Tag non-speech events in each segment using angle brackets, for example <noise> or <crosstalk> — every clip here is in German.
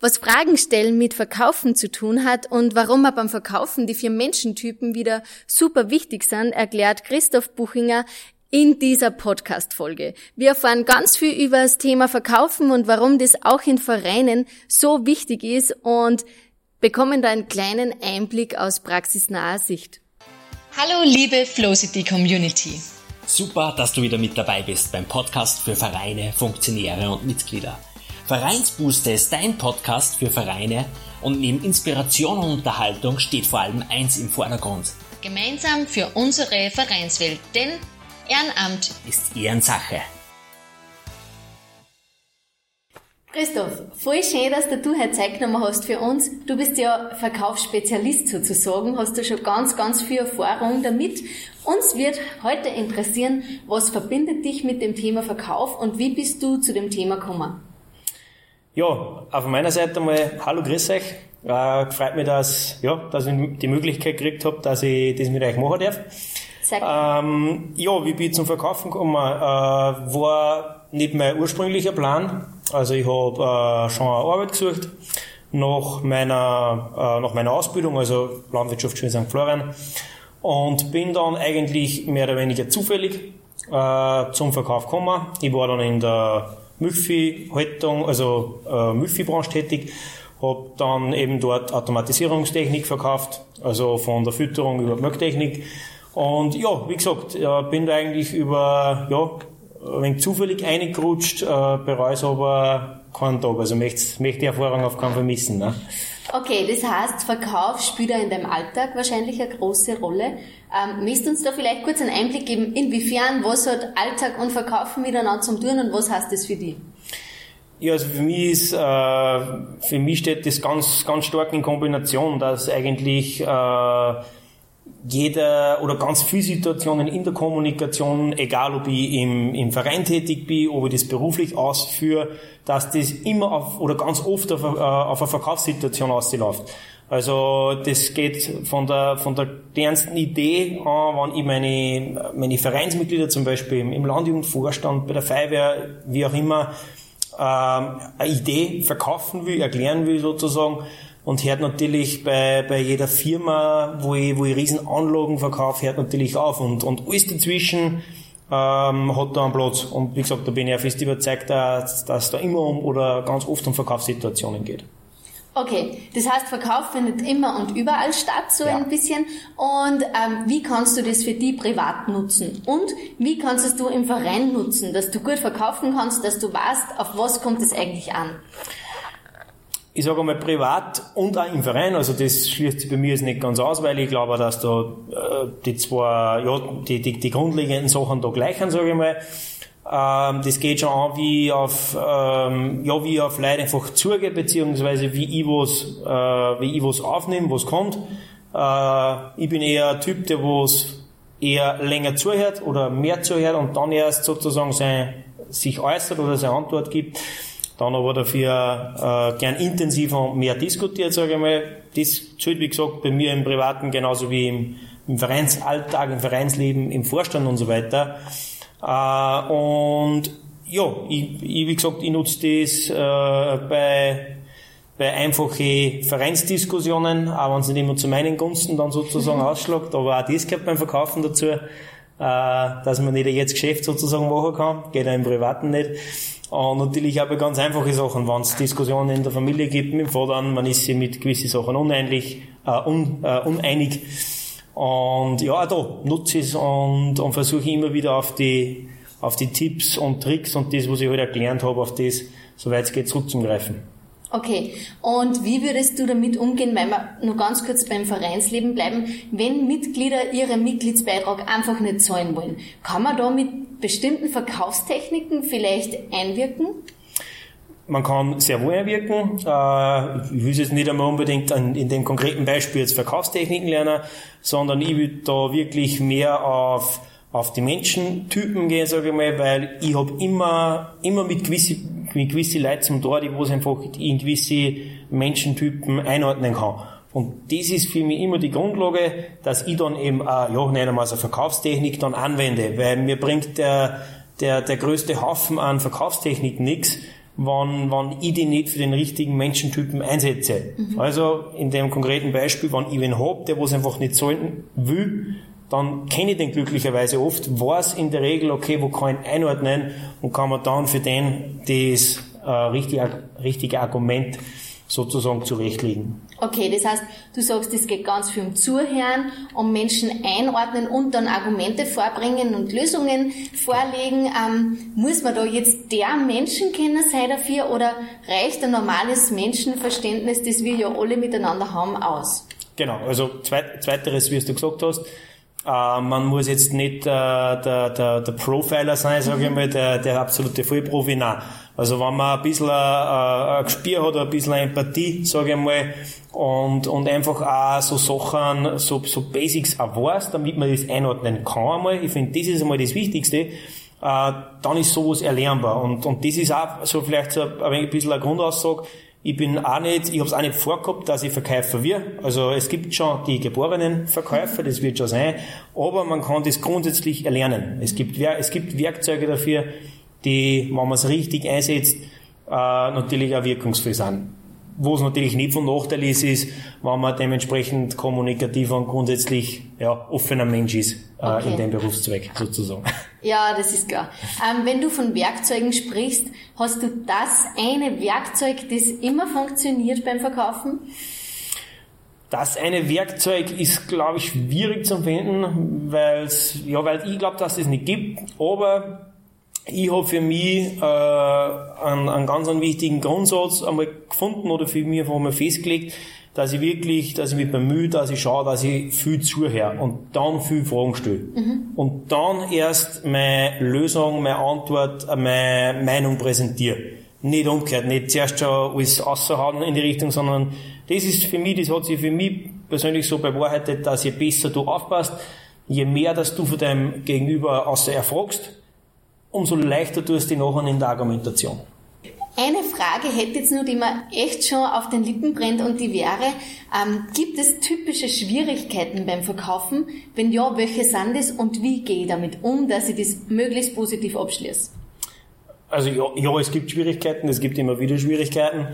Was Fragen stellen mit Verkaufen zu tun hat und warum er beim Verkaufen die vier Menschentypen wieder super wichtig sind, erklärt Christoph Buchinger in dieser Podcast-Folge. Wir erfahren ganz viel über das Thema Verkaufen und warum das auch in Vereinen so wichtig ist und bekommen da einen kleinen Einblick aus praxisnaher Sicht. Hallo liebe Flowcity Community. Super, dass du wieder mit dabei bist beim Podcast für Vereine, Funktionäre und Mitglieder. Vereinsbooster ist dein Podcast für Vereine und neben Inspiration und Unterhaltung steht vor allem eins im Vordergrund. Gemeinsam für unsere Vereinswelt, denn Ehrenamt ist Ehrensache. Christoph, voll schön, dass du heute Zeit genommen hast für uns. Du bist ja Verkaufsspezialist sozusagen, hast du schon ganz, ganz viel Erfahrung damit. Uns wird heute interessieren, was verbindet dich mit dem Thema Verkauf und wie bist du zu dem Thema gekommen? Ja, auf meiner Seite mal Hallo, grüß euch. Äh, freut mich, dass, ja, dass ich die Möglichkeit gekriegt habe, dass ich das mit euch machen darf. Sehr ähm, ja, wie bin ich zum Verkaufen gekommen? Äh, war nicht mein ursprünglicher Plan. Also ich habe äh, schon eine Arbeit gesucht nach meiner, äh, nach meiner Ausbildung, also Landwirtschaftsschule St. Florian. Und bin dann eigentlich mehr oder weniger zufällig äh, zum Verkauf gekommen. Ich war dann in der Milchviehhaltung, also äh, Milchviehbranche tätig, habe dann eben dort Automatisierungstechnik verkauft, also von der Fütterung über Melktechnik. Und ja, wie gesagt, äh, bin da eigentlich über, ja, ein wenig zufällig eingerutscht, äh, bereue es aber keinen Tag. Also möchte, möchte die Erfahrung auf keinen Fall missen. Ne? Okay, das heißt, Verkauf spielt ja in deinem Alltag wahrscheinlich eine große Rolle. Ähm, du uns da vielleicht kurz einen Einblick geben, inwiefern, was hat Alltag und Verkaufen miteinander zu tun und was heißt das für dich? Ja, also für mich ist, äh, für mich steht das ganz, ganz stark in Kombination, dass eigentlich äh, jeder oder ganz viele Situationen in der Kommunikation, egal ob ich im, im Verein tätig bin, ob ich das beruflich ausführe, dass das immer auf, oder ganz oft auf, äh, auf eine Verkaufssituation ausläuft. Also das geht von der von der kleinsten Idee an, wenn ich meine, meine Vereinsmitglieder zum Beispiel im Landjugendvorstand, bei der Feuerwehr, wie auch immer, ähm, eine Idee verkaufen will, erklären will sozusagen, und hört natürlich bei, bei jeder Firma, wo ich, wo ich Riesenanlagen verkaufe, hört natürlich auf. Und, und alles dazwischen ähm, hat da einen Platz. Und wie gesagt, da bin ich ja fest überzeugt, dass, dass da immer um oder ganz oft um Verkaufssituationen geht. Okay, das heißt, Verkauf findet immer und überall statt, so ja. ein bisschen. Und ähm, wie kannst du das für die privat nutzen? Und wie kannst du es im Verein nutzen, dass du gut verkaufen kannst, dass du weißt, auf was kommt es eigentlich an? ich sage einmal privat und auch im Verein, also das schließt sich bei mir jetzt nicht ganz aus, weil ich glaube, dass da äh, die zwei, ja, die, die, die grundlegenden Sachen da gleich sind, sage ich mal. Ähm, das geht schon an, wie auf, ähm, ja, wie auf Leute einfach zugehe, beziehungsweise wie ich was, äh, wie ich was aufnehme, was kommt. Äh, ich bin eher ein Typ, der was eher länger zuhört oder mehr zuhört und dann erst sozusagen sein, sich äußert oder seine Antwort gibt dann aber dafür äh, gern intensiver und mehr diskutiert, sage ich mal. Das zählt, wie gesagt, bei mir im Privaten genauso wie im, im Vereinsalltag, im Vereinsleben, im Vorstand und so weiter. Äh, und ja, ich, ich, wie gesagt, ich nutze das äh, bei bei einfachen Vereinsdiskussionen, auch wenn es nicht immer zu meinen Gunsten dann sozusagen <laughs> ausschlagt, aber auch das gehört beim Verkaufen dazu, äh, dass man nicht jetzt Geschäft sozusagen machen kann, geht auch im Privaten nicht. Und natürlich auch bei ganz einfachen Sachen, wenn es Diskussionen in der Familie gibt mit dem Vater, man ist sich mit gewissen Sachen uneinig, äh, un, äh, uneinig. Und ja, da nutze ich es und, und versuche immer wieder auf die, auf die Tipps und Tricks und das, was ich heute halt erklärt habe, auf das, soweit es geht, zurückzugreifen. Okay, und wie würdest du damit umgehen, weil wir nur ganz kurz beim Vereinsleben bleiben, wenn Mitglieder ihren Mitgliedsbeitrag einfach nicht zahlen wollen? Kann man da mit bestimmten Verkaufstechniken vielleicht einwirken? Man kann sehr wohl einwirken. Äh, ich will jetzt nicht einmal unbedingt in dem konkreten Beispiel jetzt Verkaufstechniken lernen, sondern ich will da wirklich mehr auf auf die Menschentypen gehen, sage ich mal, weil ich habe immer, immer mit gewissen mit gewissen Leuten zum Tor, die es einfach in gewisse Menschentypen einordnen kann. Und das ist für mich immer die Grundlage, dass ich dann eben auch, ja, wir es eine Verkaufstechnik dann anwende, weil mir bringt der, der, der größte Haufen an Verkaufstechnik nichts, wann, wann ich die nicht für den richtigen Menschentypen einsetze. Mhm. Also in dem konkreten Beispiel, wenn ich wen hab, der was einfach nicht sollen will, dann kenne ich den glücklicherweise oft, weiß in der Regel, okay, wo kann ich einordnen und kann man dann für den das äh, richtige, richtige Argument sozusagen zurechtlegen. Okay, das heißt, du sagst, es geht ganz viel um Zuhören, um Menschen einordnen und dann Argumente vorbringen und Lösungen vorlegen. Ähm, muss man da jetzt der Menschenkenner sein dafür oder reicht ein normales Menschenverständnis, das wir ja alle miteinander haben, aus? Genau, also zweiteres, wie du gesagt hast, äh, man muss jetzt nicht äh, der, der, der Profiler sein, sage ich mhm. mal, der, der absolute Vollprofi, nein. Also wenn man ein bisschen ein, ein Gespür hat, ein bisschen Empathie, sage ich mal, und, und einfach auch so Sachen, so, so Basics auch weiß, damit man das einordnen kann einmal. Ich finde, das ist einmal das Wichtigste. Äh, dann ist sowas erlernbar. Und, und das ist auch so vielleicht so ein, ein bisschen eine Grundaussage. Ich bin auch nicht, ich habe es auch nicht vorgehabt, dass ich Verkäufer wir. Also es gibt schon die geborenen Verkäufer, das wird schon sein, aber man kann das grundsätzlich erlernen. Es gibt, es gibt Werkzeuge dafür, die, wenn man es richtig einsetzt, äh, natürlich auch wirkungsvoll sind. Wo es natürlich nicht von Nachteil ist, ist, wenn man dementsprechend kommunikativ und grundsätzlich ja, offener Mensch ist äh, okay. in dem Berufszweig sozusagen. <laughs> Ja, das ist klar. Ähm, wenn du von Werkzeugen sprichst, hast du das eine Werkzeug, das immer funktioniert beim Verkaufen? Das eine Werkzeug ist, glaube ich, schwierig zu finden, weil's, ja, weil ich glaube, dass es nicht gibt. Aber ich habe für mich äh, einen, einen ganz einen wichtigen Grundsatz einmal gefunden oder für mich einfach einmal festgelegt, dass ich wirklich, dass ich mich bemühe, dass ich schaue, dass ich viel zuhöre und dann viel Fragen stelle. Mhm. Und dann erst meine Lösung, meine Antwort, meine Meinung präsentiere. Nicht umgekehrt, nicht zuerst schon alles raushauen in die Richtung, sondern das ist für mich, das hat sich für mich persönlich so bewahrheitet, dass je besser du aufpasst, je mehr, dass du von deinem Gegenüber außer erfragst, umso leichter tust du dich nachher in der Argumentation. Eine Frage hätte jetzt nur, die mir echt schon auf den Lippen brennt und die wäre, ähm, gibt es typische Schwierigkeiten beim Verkaufen? Wenn ja, welche sind es und wie gehe ich damit um, dass ich das möglichst positiv abschließe? Also ja, ja, es gibt Schwierigkeiten, es gibt immer wieder Schwierigkeiten.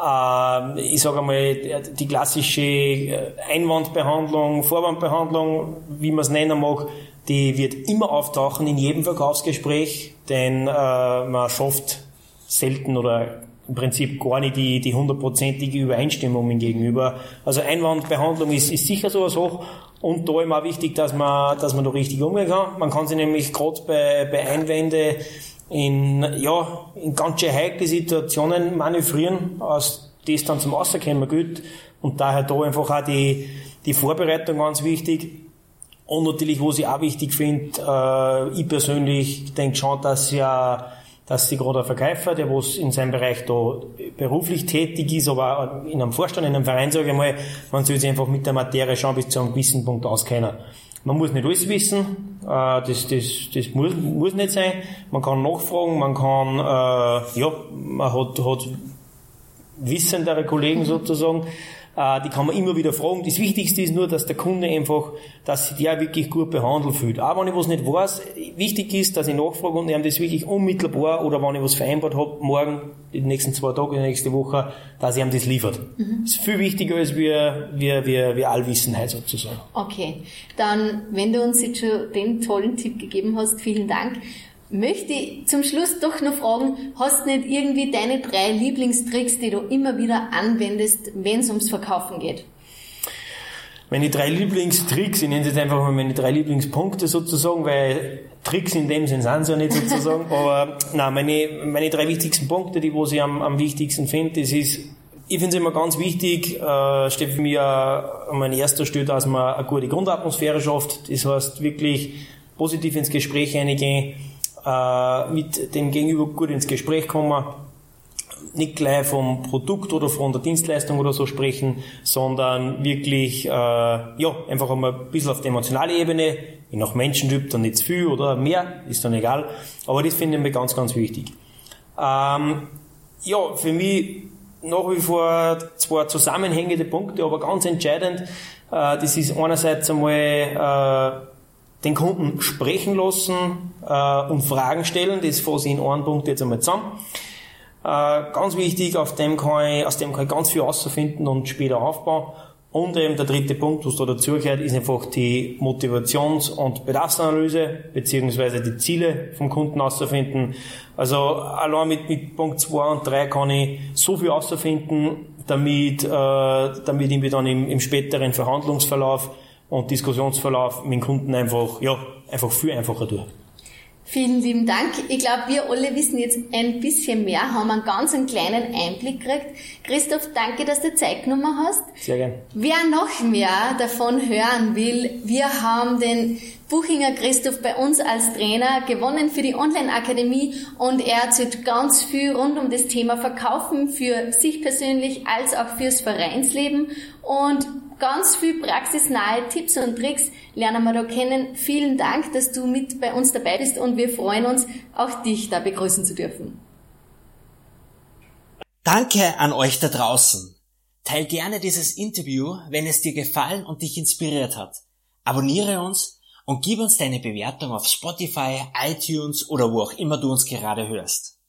Ähm, ich sage einmal, die klassische äh, Einwandbehandlung, Vorwandbehandlung, wie man es nennen mag, die wird immer auftauchen in jedem Verkaufsgespräch, denn äh, man schafft selten oder im Prinzip gar nicht die, die hundertprozentige Übereinstimmung gegenüber. Also Einwandbehandlung ist, ist sicher so hoch und da immer wichtig, dass man, dass man da richtig umgehen kann. Man kann sich nämlich gerade bei, bei Einwände in, ja, in ganz schön heikle Situationen manövrieren, aus das dann zum Außerkommen gilt. Und daher da einfach auch die, die Vorbereitung ganz wichtig. Und natürlich, was ich auch wichtig finde, äh, ich persönlich denke schon, dass ja, dass sich gerade ein Verkäufer, der was in seinem Bereich da beruflich tätig ist, aber in einem Vorstand, in einem Verein, sage ich mal, man soll sich einfach mit der Materie schon bis zu einem gewissen Punkt auskennen. Man muss nicht alles wissen, äh, das, das, das muss, muss nicht sein. Man kann nachfragen, man kann, äh, ja, man hat, hat wissendere Kollegen sozusagen. Äh, die kann man immer wieder fragen. Das Wichtigste ist nur, dass der Kunde einfach, dass sich der wirklich gut behandelt fühlt. Auch wenn ich was nicht weiß, wichtig ist, dass ich nachfrage und ihm das wirklich unmittelbar oder wenn ich was vereinbart habe, morgen, die nächsten zwei Tage, die nächste Woche, dass ich ihm das liefert. Mhm. Das ist viel wichtiger als wir, wir, wir, wir Allwissenheit sozusagen. Okay. Dann, wenn du uns jetzt schon den tollen Tipp gegeben hast, vielen Dank möchte ich zum Schluss doch noch fragen, hast du nicht irgendwie deine drei Lieblingstricks, die du immer wieder anwendest, wenn es ums Verkaufen geht? Meine drei Lieblingstricks, ich nenne es jetzt einfach mal meine drei Lieblingspunkte sozusagen, weil Tricks in dem Sinn sind sie ja nicht sozusagen, <laughs> aber nein, meine, meine drei wichtigsten Punkte, die was ich am, am wichtigsten finde, das ist, ich finde es immer ganz wichtig, äh, steht für mich äh, an meiner erster Stelle, dass man eine gute Grundatmosphäre schafft, das heißt wirklich positiv ins Gespräch eingehen, äh, mit dem Gegenüber gut ins Gespräch kommen, nicht gleich vom Produkt oder von der Dienstleistung oder so sprechen, sondern wirklich, äh, ja, einfach einmal ein bisschen auf der emotionalen Ebene, je nach Menschentyp dann nicht zu viel oder mehr, ist dann egal, aber das finde ich mir ganz, ganz wichtig. Ähm, ja, für mich nach wie vor zwei zusammenhängende Punkte, aber ganz entscheidend, äh, das ist einerseits einmal äh, den Kunden sprechen lassen äh, und Fragen stellen. Das fasse ich in einem Punkt jetzt einmal zusammen. Äh, ganz wichtig, auf dem kann ich, aus dem kann ich ganz viel herausfinden und später aufbauen. Und eben der dritte Punkt, was da dazugehört, ist einfach die Motivations- und Bedarfsanalyse, beziehungsweise die Ziele vom Kunden herauszufinden. Also allein mit, mit Punkt 2 und 3 kann ich so viel herausfinden, damit, äh, damit ich mir dann im, im späteren Verhandlungsverlauf und Diskussionsverlauf mit dem Kunden einfach, ja, einfach viel einfacher tue. Vielen lieben Dank. Ich glaube, wir alle wissen jetzt ein bisschen mehr, haben einen ganz einen kleinen Einblick gekriegt. Christoph, danke, dass du Zeit genommen hast. Sehr gern. Wer noch mehr davon hören will, wir haben den Buchinger Christoph bei uns als Trainer gewonnen für die Online-Akademie und er erzählt ganz viel rund um das Thema Verkaufen für sich persönlich als auch fürs Vereinsleben und ganz viel praxisnahe Tipps und Tricks lernen wir da kennen. Vielen Dank, dass du mit bei uns dabei bist und wir freuen uns, auch dich da begrüßen zu dürfen. Danke an euch da draußen. Teil gerne dieses Interview, wenn es dir gefallen und dich inspiriert hat. Abonniere uns und gib uns deine Bewertung auf Spotify, iTunes oder wo auch immer du uns gerade hörst.